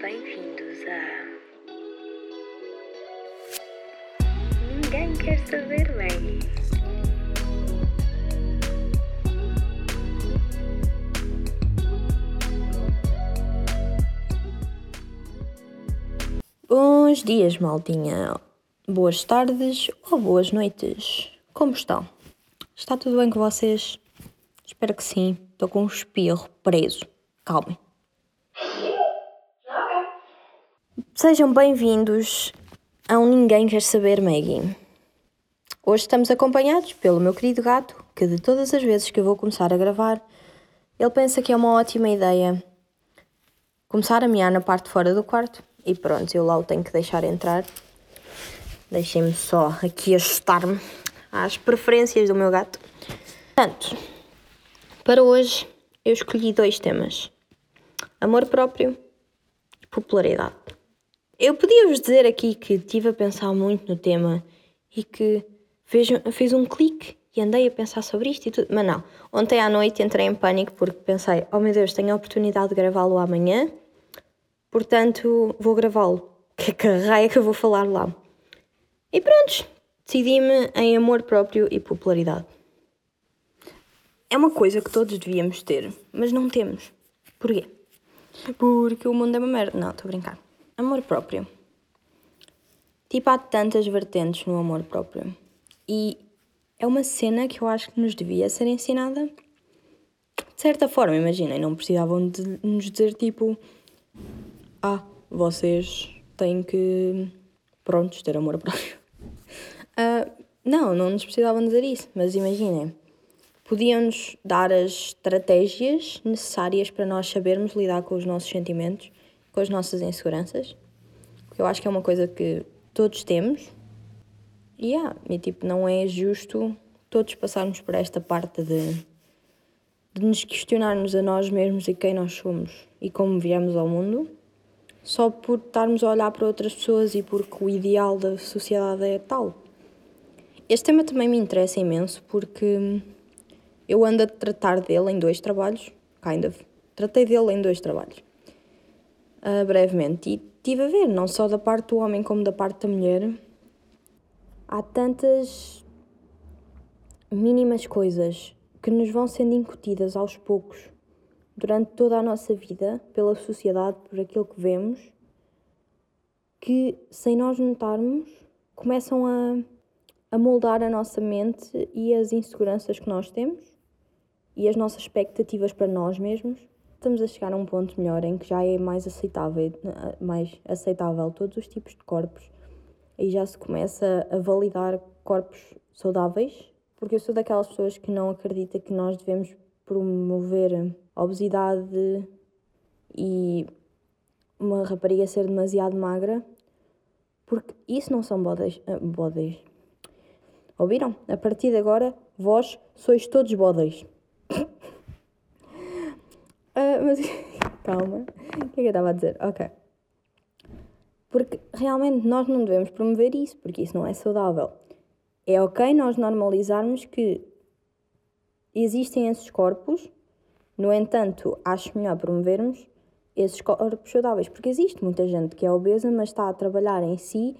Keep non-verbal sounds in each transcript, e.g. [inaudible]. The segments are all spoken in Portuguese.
Bem-vindos a. Ninguém quer saber, Maggie. Bons dias, maldinha. Boas tardes ou boas noites. Como estão? Está tudo bem com vocês? Espero que sim. Estou com um espirro preso. Calmem. Sejam bem-vindos a um Ninguém Quer Saber Maggie. Hoje estamos acompanhados pelo meu querido gato, que de todas as vezes que eu vou começar a gravar, ele pensa que é uma ótima ideia começar a miar na parte de fora do quarto e pronto, eu lá o tenho que deixar entrar. Deixem-me só aqui ajustar-me às preferências do meu gato. Portanto, para hoje eu escolhi dois temas: amor próprio e popularidade. Eu podia-vos dizer aqui que estive a pensar muito no tema e que fez, fiz um clique e andei a pensar sobre isto e tudo. Mas não, ontem à noite entrei em pânico porque pensei: oh meu Deus, tenho a oportunidade de gravá-lo amanhã, portanto vou gravá-lo. [laughs] Que carraia que eu vou falar lá. E pronto, decidi-me em amor próprio e popularidade. É uma coisa que todos devíamos ter, mas não temos. Porquê? Porque o mundo é uma merda. Não, estou a brincar. Amor próprio. Tipo, há tantas vertentes no amor próprio. E é uma cena que eu acho que nos devia ser ensinada de certa forma. Imaginem, não precisavam de nos dizer tipo: Ah, vocês têm que. Prontos, ter amor próprio. Uh, [laughs] não, não nos precisavam dizer isso, mas imaginem podiam-nos dar as estratégias necessárias para nós sabermos lidar com os nossos sentimentos, com as nossas inseguranças, porque eu acho que é uma coisa que todos temos. E, yeah, e tipo, não é justo todos passarmos por esta parte de, de nos questionarmos a nós mesmos e quem nós somos e como viemos ao mundo, só por estarmos a olhar para outras pessoas e porque o ideal da sociedade é tal. Este tema também me interessa imenso porque eu ando a tratar dele em dois trabalhos, kind of. Tratei dele em dois trabalhos. Uh, brevemente. E tive a ver, não só da parte do homem como da parte da mulher. Há tantas mínimas coisas que nos vão sendo incutidas aos poucos durante toda a nossa vida, pela sociedade, por aquilo que vemos, que sem nós notarmos começam a, a moldar a nossa mente e as inseguranças que nós temos e as nossas expectativas para nós mesmos, estamos a chegar a um ponto melhor em que já é mais aceitável, mais aceitável todos os tipos de corpos e já se começa a validar corpos saudáveis, porque eu sou daquelas pessoas que não acredita que nós devemos promover a obesidade e uma rapariga ser demasiado magra, porque isso não são bodes. Uh, Ouviram? A partir de agora, vós sois todos bodes. Uh, mas [laughs] calma, o que é que eu estava a dizer? Ok. Porque realmente nós não devemos promover isso, porque isso não é saudável. É ok nós normalizarmos que existem esses corpos, no entanto, acho melhor promovermos esses corpos saudáveis, porque existe muita gente que é obesa, mas está a trabalhar em si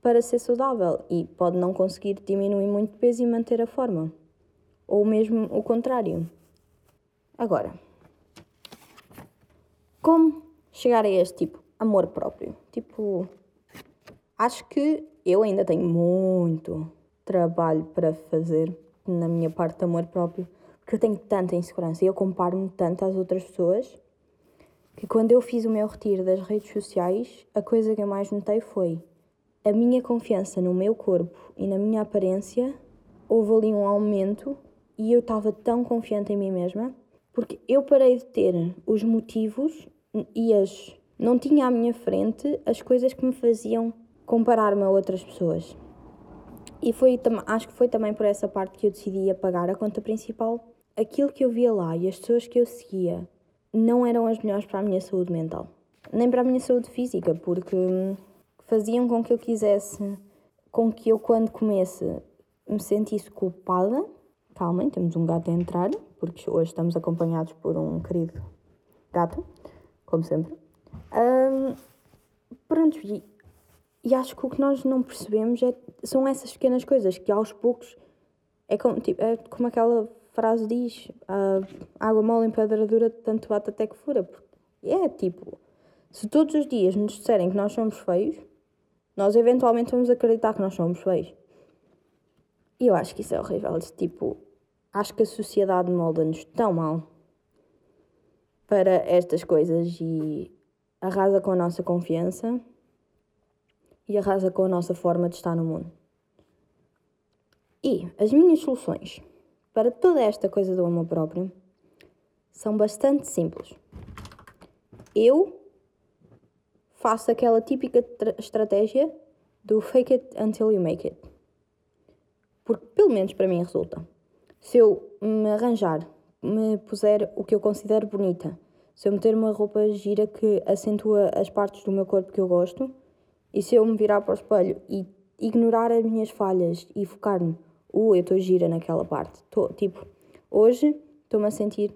para ser saudável e pode não conseguir diminuir muito peso e manter a forma. Ou mesmo o contrário. Agora, como chegar a este tipo amor próprio? Tipo, acho que eu ainda tenho muito trabalho para fazer na minha parte de amor próprio, porque eu tenho tanta insegurança e eu comparo-me tanto às outras pessoas que quando eu fiz o meu retiro das redes sociais, a coisa que eu mais notei foi a minha confiança no meu corpo e na minha aparência. Houve ali um aumento e eu estava tão confiante em mim mesma porque eu parei de ter os motivos e as. Não tinha à minha frente as coisas que me faziam comparar-me a outras pessoas. E foi, acho que foi também por essa parte que eu decidi apagar a conta principal. Aquilo que eu via lá e as pessoas que eu seguia não eram as melhores para a minha saúde mental, nem para a minha saúde física, porque faziam com que eu quisesse, com que eu, quando comesse, me sentisse culpada. Calmem, temos um gato a entrar, porque hoje estamos acompanhados por um querido gato como sempre. Ahm, pronto, e, e acho que o que nós não percebemos é, são essas pequenas coisas que aos poucos é como, tipo, é como aquela frase diz: a água mole em pedra dura, tanto bate até que fura. É tipo, se todos os dias nos disserem que nós somos feios, nós eventualmente vamos acreditar que nós somos feios. E eu acho que isso é horrível. Tipo, acho que a sociedade molda-nos tão mal para estas coisas e arrasa com a nossa confiança e arrasa com a nossa forma de estar no mundo. E as minhas soluções para toda esta coisa do amor próprio são bastante simples. Eu faço aquela típica estratégia do fake it until you make it. Porque pelo menos para mim resulta. Se eu me arranjar, me puser o que eu considero bonita, se eu meter uma roupa gira que acentua as partes do meu corpo que eu gosto, e se eu me virar para o espelho e ignorar as minhas falhas e focar-me, uh, eu estou gira naquela parte. Tô, tipo, hoje estou-me a sentir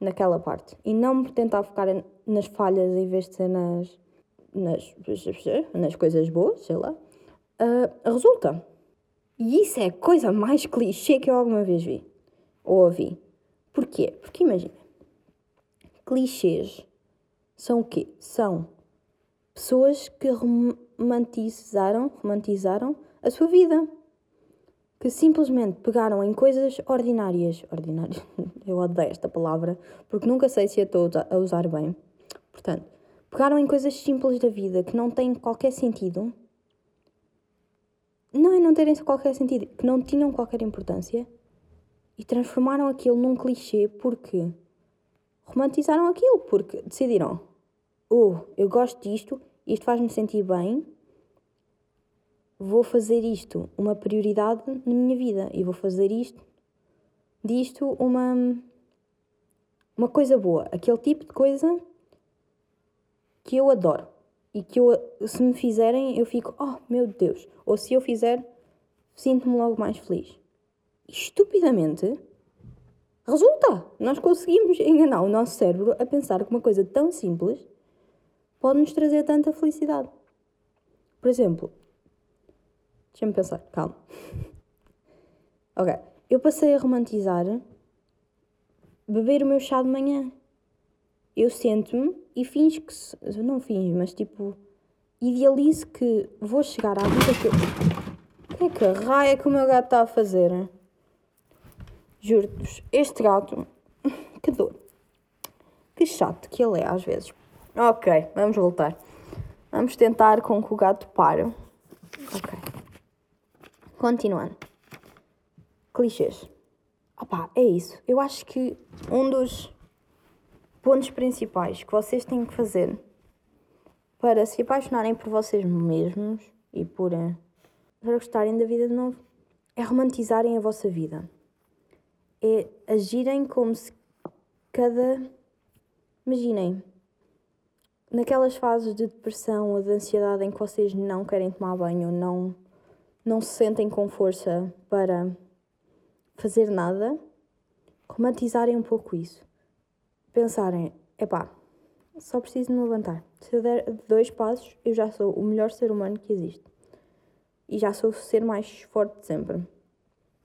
naquela parte. E não me tentar focar nas falhas em vez de ser nas, nas, nas coisas boas, sei lá. Uh, resulta. E isso é a coisa mais clichê que eu alguma vez vi. Ou ouvi. Porquê? Porque imagina. Clichês são o quê? São pessoas que romantizaram, romantizaram a sua vida. Que simplesmente pegaram em coisas ordinárias. Ordinárias. [laughs] Eu odeio esta palavra porque nunca sei se a estou a usar bem. Portanto, pegaram em coisas simples da vida que não têm qualquer sentido não é não terem qualquer sentido, que não tinham qualquer importância e transformaram aquilo num clichê porque romantizaram aquilo, porque decidiram: oh, eu gosto disto, isto faz-me sentir bem, vou fazer isto uma prioridade na minha vida e vou fazer isto, disto uma, uma coisa boa, aquele tipo de coisa que eu adoro e que eu, se me fizerem, eu fico, oh meu Deus, ou se eu fizer, sinto-me logo mais feliz. Estupidamente, resulta! Nós conseguimos enganar o nosso cérebro a pensar que uma coisa tão simples pode nos trazer tanta felicidade. Por exemplo, deixa-me pensar, calma. [laughs] ok, eu passei a romantizar beber o meu chá de manhã eu sento-me e finjo que. Se, não finjo, mas tipo. Idealizo que vou chegar à vida que eu. O que é que raia que o meu gato está a fazer? Juro-vos, este gato. [laughs] Que dor. Que chato que ele é às vezes. Ok, vamos voltar. Vamos tentar com que o gato pare. Ok. Continuando. Clichês. Opá, é isso. Eu acho que um dos pontos principais que vocês têm que fazer para se apaixonarem por vocês mesmos e por, eh, para gostarem da vida de novo é romantizarem a vossa vida. É agirem como se cada. Imaginem, naquelas fases de depressão ou de ansiedade em que vocês não querem tomar banho, não, não se sentem com força para fazer nada, romantizarem um pouco isso pensarem, epá, só preciso me levantar. Se eu der dois passos, eu já sou o melhor ser humano que existe. E já sou o ser mais forte de sempre.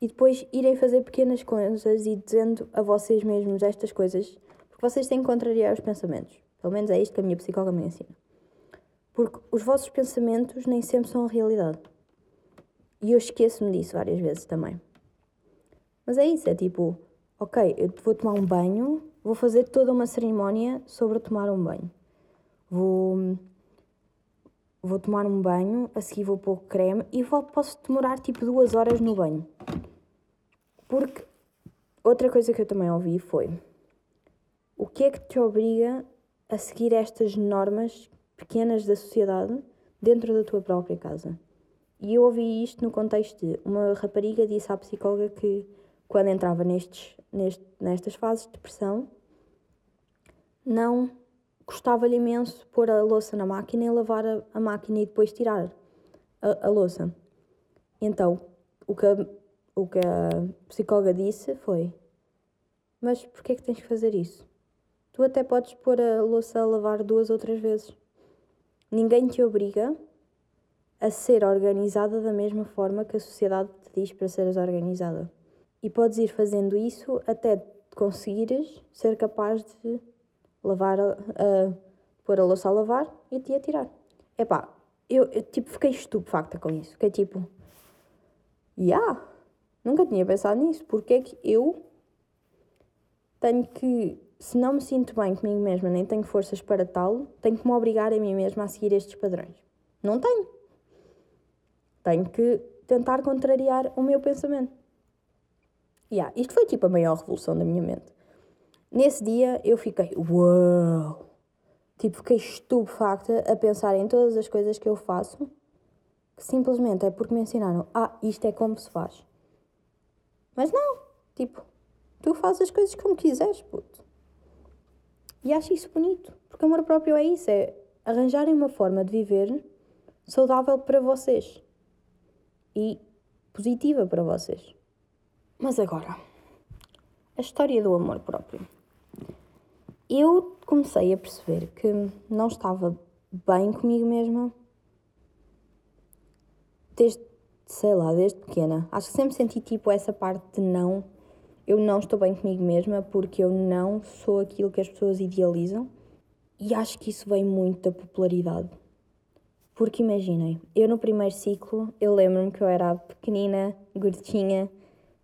E depois irem fazer pequenas coisas e dizendo a vocês mesmos estas coisas, porque vocês têm que contrariar os pensamentos. Pelo menos é isto que a minha psicóloga me ensina. Porque os vossos pensamentos nem sempre são a realidade. E eu esqueço-me disso várias vezes também. Mas é isso, é tipo, ok, eu vou tomar um banho, Vou fazer toda uma cerimónia sobre tomar um banho. Vou, vou tomar um banho, a seguir vou pôr creme e vou, posso demorar tipo duas horas no banho. Porque outra coisa que eu também ouvi foi o que é que te obriga a seguir estas normas pequenas da sociedade dentro da tua própria casa? E eu ouvi isto no contexto de uma rapariga disse à psicóloga que quando entrava nestes, neste, nestas fases de depressão, não gostava-lhe imenso pôr a louça na máquina e lavar a, a máquina e depois tirar a, a, louça. Então, o que, a, o que a psicóloga disse foi: Mas porquê é que tens que fazer isso? Tu até podes pôr a louça a lavar duas ou três vezes. Ninguém te obriga a ser organizada da mesma forma que a sociedade te diz para seres organizada. E podes ir fazendo isso até conseguires ser capaz de lavar, a, a pôr a louça a lavar e te atirar. Epá, eu, eu tipo fiquei estupefacta com isso. Fiquei tipo, yeah, nunca tinha pensado nisso. Porque é que eu tenho que, se não me sinto bem comigo mesma, nem tenho forças para tal, tenho que me obrigar a mim mesma a seguir estes padrões? Não tenho. Tenho que tentar contrariar o meu pensamento. Yeah, isto foi tipo a maior revolução da minha mente. Nesse dia eu fiquei, uau! Tipo, fiquei estupefacta a pensar em todas as coisas que eu faço que simplesmente é porque me ensinaram, ah, isto é como se faz. Mas não, tipo, tu fazes as coisas como quiseres, puto. E acho isso bonito, porque amor próprio é isso, é arranjarem uma forma de viver saudável para vocês e positiva para vocês. Mas agora, a história do amor próprio. Eu comecei a perceber que não estava bem comigo mesma desde, sei lá, desde pequena. Acho que sempre senti tipo essa parte de não, eu não estou bem comigo mesma porque eu não sou aquilo que as pessoas idealizam. E acho que isso vem muito da popularidade. Porque imaginem, eu no primeiro ciclo, eu lembro-me que eu era pequenina, gordinha,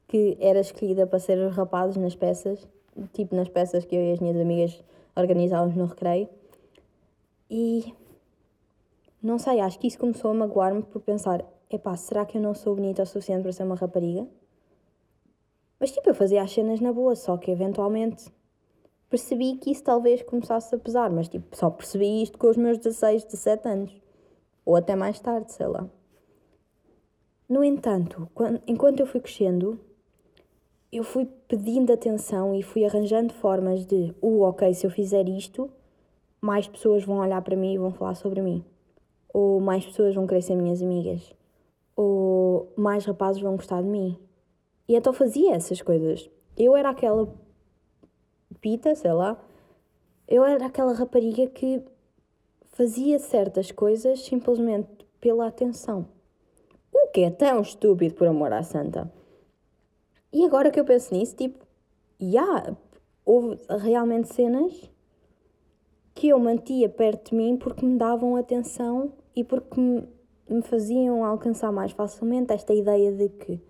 que era escolhida para ser os rapazes nas peças, tipo nas peças que eu e as minhas amigas organizávamos no recreio. E não sei, acho que isso começou a magoar-me por pensar: epá, será que eu não sou bonita o suficiente para ser uma rapariga? Mas tipo, eu fazia as cenas na boa, só que eventualmente percebi que isso talvez começasse a pesar, mas tipo, só percebi isto com os meus 16, 17 anos. Ou até mais tarde, sei lá. No entanto, quando, enquanto eu fui crescendo, eu fui pedindo atenção e fui arranjando formas de, uh, ok, se eu fizer isto, mais pessoas vão olhar para mim e vão falar sobre mim. Ou mais pessoas vão querer ser minhas amigas. Ou mais rapazes vão gostar de mim. E então fazia essas coisas. Eu era aquela pita, sei lá, eu era aquela rapariga que fazia certas coisas simplesmente pela atenção. O que é tão estúpido por amor à santa? E agora que eu penso nisso, tipo, já, yeah, houve realmente cenas que eu mantia perto de mim porque me davam atenção e porque me, me faziam alcançar mais facilmente esta ideia de que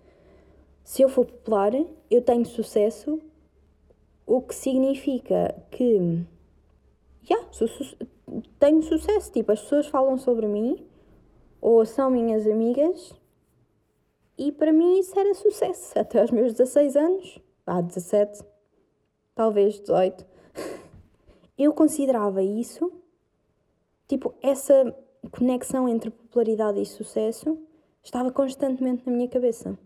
se eu for popular, eu tenho sucesso, o que significa que já, yeah, su tenho sucesso. Tipo, as pessoas falam sobre mim ou são minhas amigas e para mim isso era sucesso até aos meus 16 anos, ah, 17, talvez 18. [laughs] Eu considerava isso, tipo, essa conexão entre popularidade e sucesso estava constantemente na minha cabeça.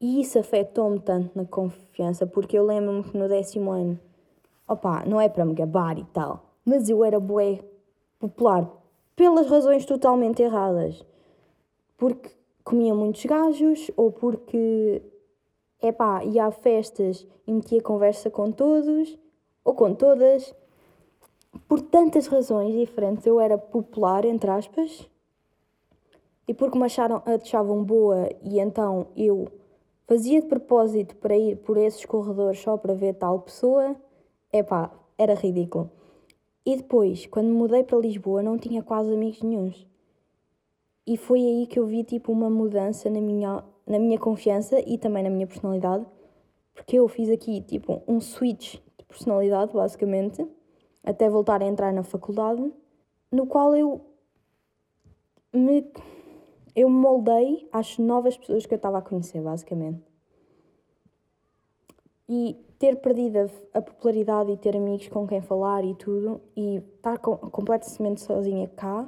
E isso afetou-me tanto na confiança, porque eu lembro-me que no décimo ano, opá, não é para me gabar e tal, mas eu era bué popular pelas razões totalmente erradas. Porque comia muitos gajos ou porque, epá, ia a festas e metia conversa com todos ou com todas. Por tantas razões diferentes eu era popular, entre aspas, e porque me acharam, achavam boa e então eu fazia de propósito para ir por esses corredores só para ver tal pessoa, epá, era ridículo. E depois, quando mudei para Lisboa, não tinha quase amigos nenhums. E foi aí que eu vi tipo uma mudança na minha, na minha confiança e também na minha personalidade, porque eu fiz aqui tipo um switch de personalidade, basicamente, até voltar a entrar na faculdade, no qual eu me eu moldei às novas pessoas que eu estava a conhecer, basicamente. E ter perdido a, a, popularidade e ter amigos com quem falar e tudo, e estar com, completamente sozinha cá,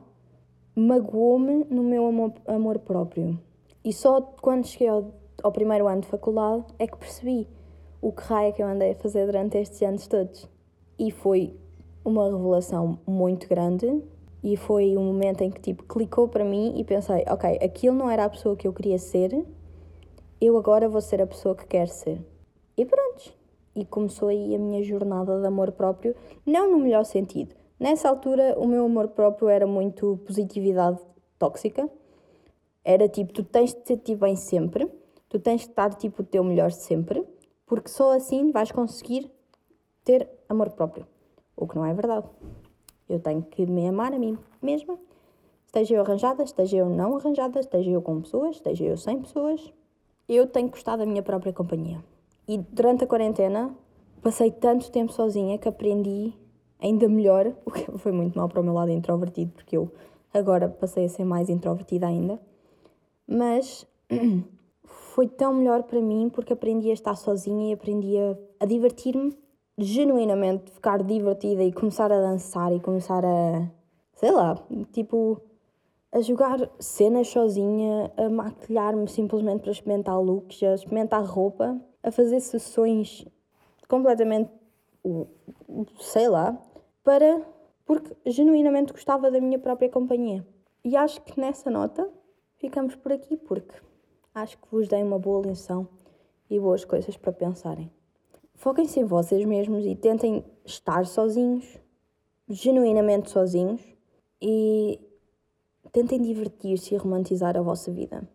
magoou-me no meu amor, amor, próprio. E só quando cheguei ao, ao, primeiro ano de faculdade é que percebi o que raio é que eu andei a fazer durante estes anos todos. E foi uma revelação muito grande e foi um momento em que tipo clicou para mim e pensei, ok, aquilo não era a pessoa que eu queria ser, eu agora vou ser a pessoa que quero ser. E pronto. e começou aí a minha jornada de amor próprio, não no melhor sentido. Nessa altura, o meu amor próprio era muito positividade tóxica. Era tipo, tu tens de sentir bem sempre, tu tens de estar tipo o teu melhor sempre, porque só assim vais conseguir ter amor próprio. O que não é verdade. Eu tenho que me amar a mim mesma, esteja eu arranjada, esteja eu não arranjada, esteja eu com pessoas, esteja eu sem pessoas. Eu tenho que gostar da minha própria companhia. E durante a quarentena passei tanto tempo sozinha que aprendi ainda melhor, o que foi muito mal para o meu lado introvertido, porque eu agora passei a ser mais introvertida ainda. Mas [clears throat] foi tão melhor para mim porque aprendi a estar sozinha e aprendi a, a divertir-me genuinamente, ficar divertida e começar a dançar e começar a, sei lá, tipo, a jogar cenas sozinha, a maquilhar-me simplesmente para experimentar looks, a experimentar roupa, a fazer sessões completamente, sei lá, para porque genuinamente gostava da minha própria companhia. E acho que nessa nota ficamos por aqui porque acho que vos dei uma boa lição e boas coisas para pensarem. Foquem-se em vocês mesmos e tentem estar sozinhos, genuinamente sozinhos, e tentem divertir-se e romantizar a vossa vida.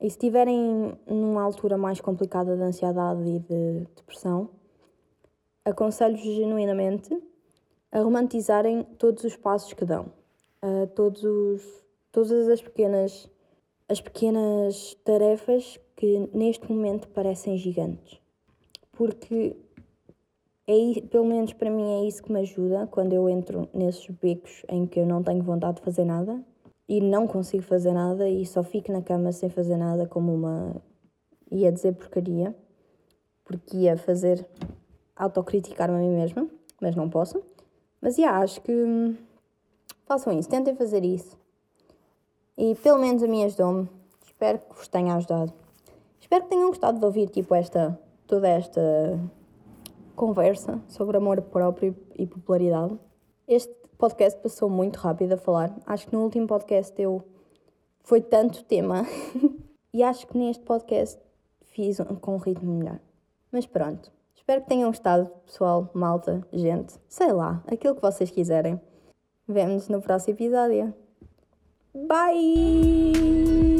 E se estiverem numa altura mais complicada de ansiedade e de depressão, aconselho-vos genuinamente a romantizarem todos os passos que dão, a todos os, todas as pequenas, as pequenas tarefas que neste momento parecem gigantes. Porque é, pelo menos para mim é isso que me ajuda quando eu entro nesses becos em que eu não tenho vontade de fazer nada e não consigo fazer nada e só fico na cama sem fazer nada como uma ia dizer porcaria porque ia fazer autocriticar-me a mim mesma, mas não posso. Mas já, acho que hum, façam isso, tentem fazer isso. E pelo menos a mim ajudou-me. Espero que vos tenha ajudado. Espero que tenham gostado de ouvir tipo esta, toda esta conversa sobre amor próprio e popularidade. Este podcast passou muito rápido a falar. Acho que no último podcast eu foi tanto tema [laughs] e acho que neste podcast fiz um, com um ritmo melhor. Mas pronto. Espero que tenham gostado, pessoal, malta, gente, sei lá, aquilo que vocês quiserem. Vemo-nos no próximo episódio. Bye!